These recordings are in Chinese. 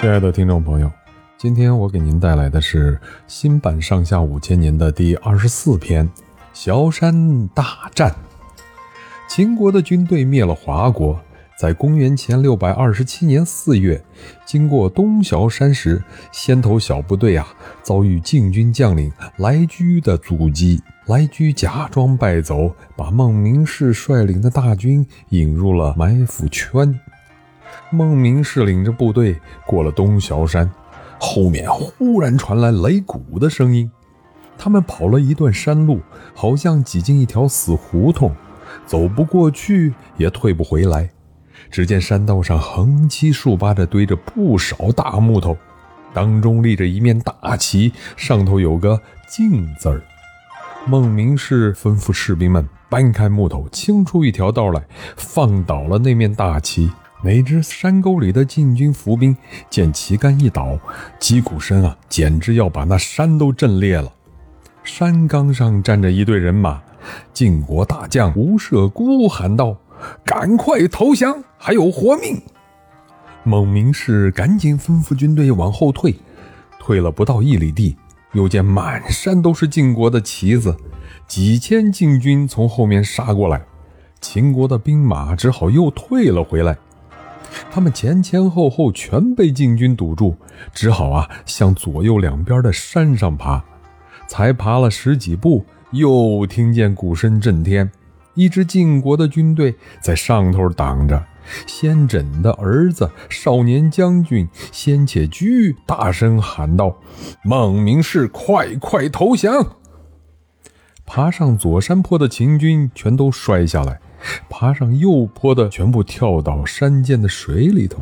亲爱的听众朋友，今天我给您带来的是新版《上下五千年》的第二十四篇《崤山大战》。秦国的军队灭了华国，在公元前六百二十七年四月，经过东崤山时，先头小部队啊遭遇晋军将领来居的阻击。来居假装败走，把孟明视率领的大军引入了埋伏圈。孟明氏领着部队过了东崤山，后面忽然传来擂鼓的声音。他们跑了一段山路，好像挤进一条死胡同，走不过去，也退不回来。只见山道上横七竖八地堆着不少大木头，当中立着一面大旗，上头有个“静”字儿。孟明氏吩咐士兵们搬开木头，清出一条道来，放倒了那面大旗。哪知山沟里的晋军伏兵见旗杆一倒，击鼓声啊，简直要把那山都震裂了。山岗上站着一队人马，晋国大将吴射孤喊道：“赶快投降，还有活命！”孟明视赶紧吩咐军队往后退，退了不到一里地。又见满山都是晋国的旗子，几千晋军从后面杀过来，秦国的兵马只好又退了回来。他们前前后后全被晋军堵住，只好啊向左右两边的山上爬。才爬了十几步，又听见鼓声震天，一支晋国的军队在上头挡着。先轸的儿子少年将军先且居大声喊道：“孟明视，快快投降！”爬上左山坡的秦军全都摔下来，爬上右坡的全部跳到山涧的水里头。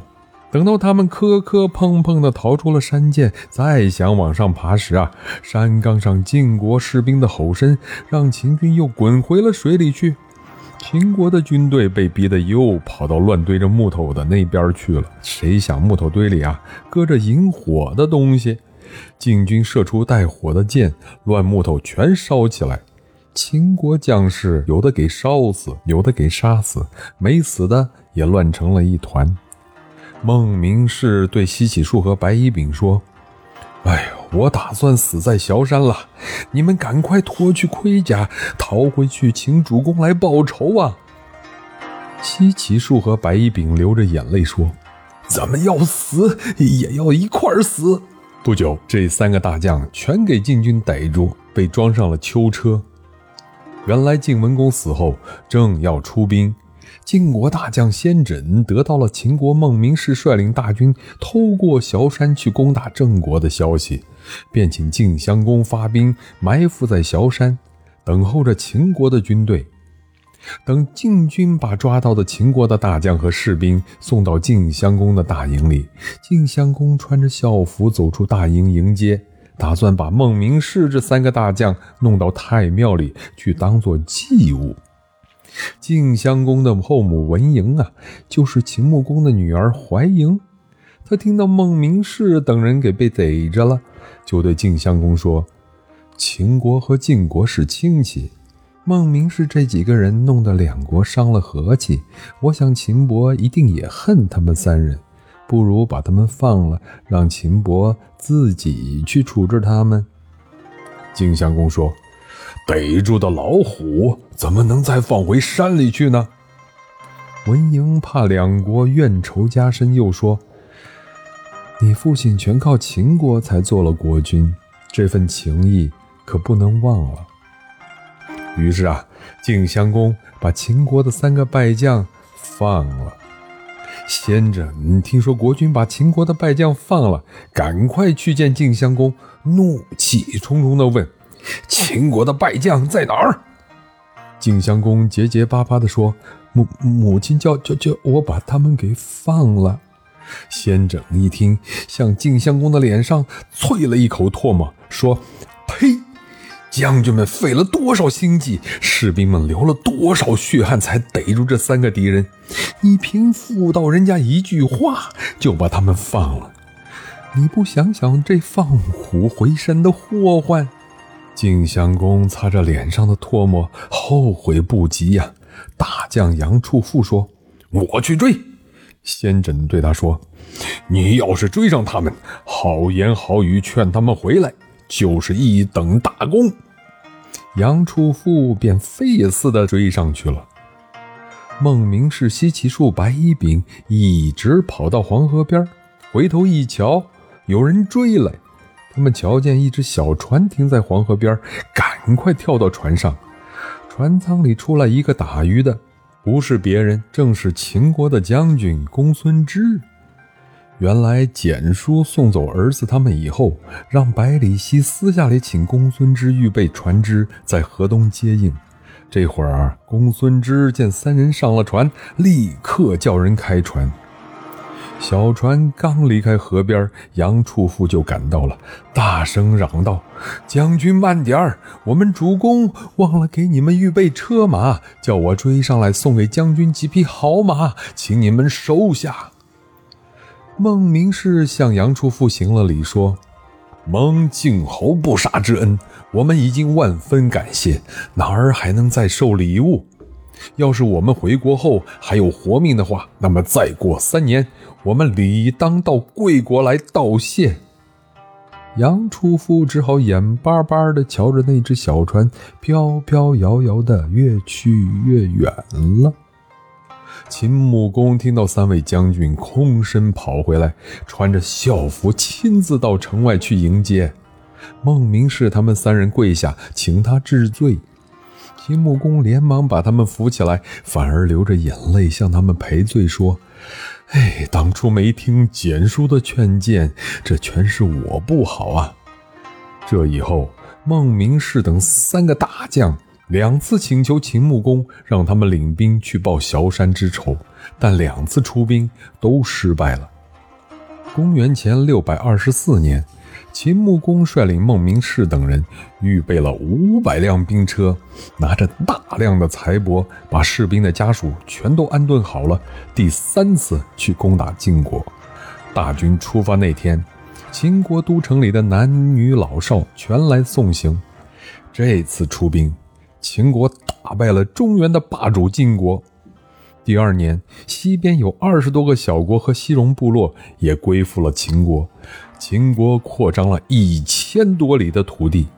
等到他们磕磕碰碰地逃出了山涧，再想往上爬时啊，山岗上晋国士兵的吼声让秦军又滚回了水里去。秦国的军队被逼得又跑到乱堆着木头的那边去了。谁想木头堆里啊，搁着引火的东西，晋军射出带火的箭，乱木头全烧起来。秦国将士有的给烧死，有的给杀死，没死的也乱成了一团。孟明视对西乞术和白乙丙说：“哎呦！”我打算死在崤山了，你们赶快脱去盔甲，逃回去请主公来报仇啊！西岐树和白乙丙流着眼泪说：“咱们要死也要一块儿死。”不久，这三个大将全给晋军逮住，被装上了囚车。原来晋文公死后，正要出兵。晋国大将先轸得到了秦国孟明视率领大军偷过崤山去攻打郑国的消息，便请晋襄公发兵埋伏在崤山，等候着秦国的军队。等晋军把抓到的秦国的大将和士兵送到晋襄公的大营里，晋襄公穿着校服走出大营迎接，打算把孟明视这三个大将弄到太庙里去当做祭物。晋襄公的后母文嬴啊，就是秦穆公的女儿怀嬴。她听到孟明视等人给被逮着了，就对晋襄公说：“秦国和晋国是亲戚，孟明视这几个人弄得两国伤了和气，我想秦伯一定也恨他们三人，不如把他们放了，让秦伯自己去处置他们。”晋襄公说。逮住的老虎怎么能再放回山里去呢？文嬴怕两国怨仇加深，又说：“你父亲全靠秦国才做了国君，这份情谊可不能忘了。”于是啊，晋襄公把秦国的三个败将放了。先轸听说国君把秦国的败将放了，赶快去见晋襄公，怒气冲冲地问。秦国的败将在哪儿？晋襄公结结巴巴地说：“母母亲叫叫叫我把他们给放了。”先轸一听，向晋襄公的脸上啐了一口唾沫，说：“呸！将军们费了多少心计，士兵们流了多少血汗，才逮住这三个敌人？你凭妇道人家一句话就把他们放了？你不想想这放虎回山的祸患？”晋襄公擦着脸上的唾沫，后悔不及呀！大将杨处父说：“我去追。”先轸对他说：“你要是追上他们，好言好语劝他们回来，就是一等大功。”杨处父便飞也似的追上去了。孟明氏西岐树白乙丙一直跑到黄河边，回头一瞧，有人追来。他们瞧见一只小船停在黄河边，赶快跳到船上。船舱里出来一个打鱼的，不是别人，正是秦国的将军公孙支。原来简叔送走儿子他们以后，让百里奚私下里请公孙支预备船只，在河东接应。这会儿，公孙支见三人上了船，立刻叫人开船。小船刚离开河边，杨处父就赶到了，大声嚷道：“将军慢点儿，我们主公忘了给你们预备车马，叫我追上来送给将军几匹好马，请你们收下。”孟明氏向杨处父行了礼，说：“蒙靖侯不杀之恩。”我们已经万分感谢，哪儿还能再受礼物？要是我们回国后还有活命的话，那么再过三年，我们理当到贵国来道谢。杨处父只好眼巴巴地瞧着那只小船飘飘摇摇的越去越远了。秦穆公听到三位将军空身跑回来，穿着校服，亲自到城外去迎接。孟明氏他们三人跪下，请他治罪。秦穆公连忙把他们扶起来，反而流着眼泪向他们赔罪，说：“哎，当初没听简叔的劝谏，这全是我不好啊。”这以后，孟明氏等三个大将两次请求秦穆公让他们领兵去报崤山之仇，但两次出兵都失败了。公元前六百二十四年。秦穆公率领孟明氏等人预备了五百辆兵车，拿着大量的财帛，把士兵的家属全都安顿好了。第三次去攻打晋国，大军出发那天，秦国都城里的男女老少全来送行。这次出兵，秦国打败了中原的霸主晋国。第二年，西边有二十多个小国和西戎部落也归附了秦国。秦国扩张了一千多里的土地，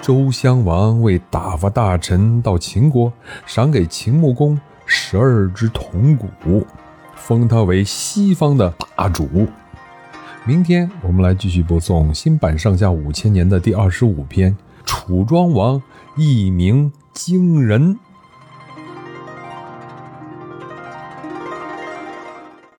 周襄王为打发大臣到秦国，赏给秦穆公十二只铜鼓，封他为西方的霸主。明天我们来继续播送新版上下五千年的第二十五篇：楚庄王一鸣惊人。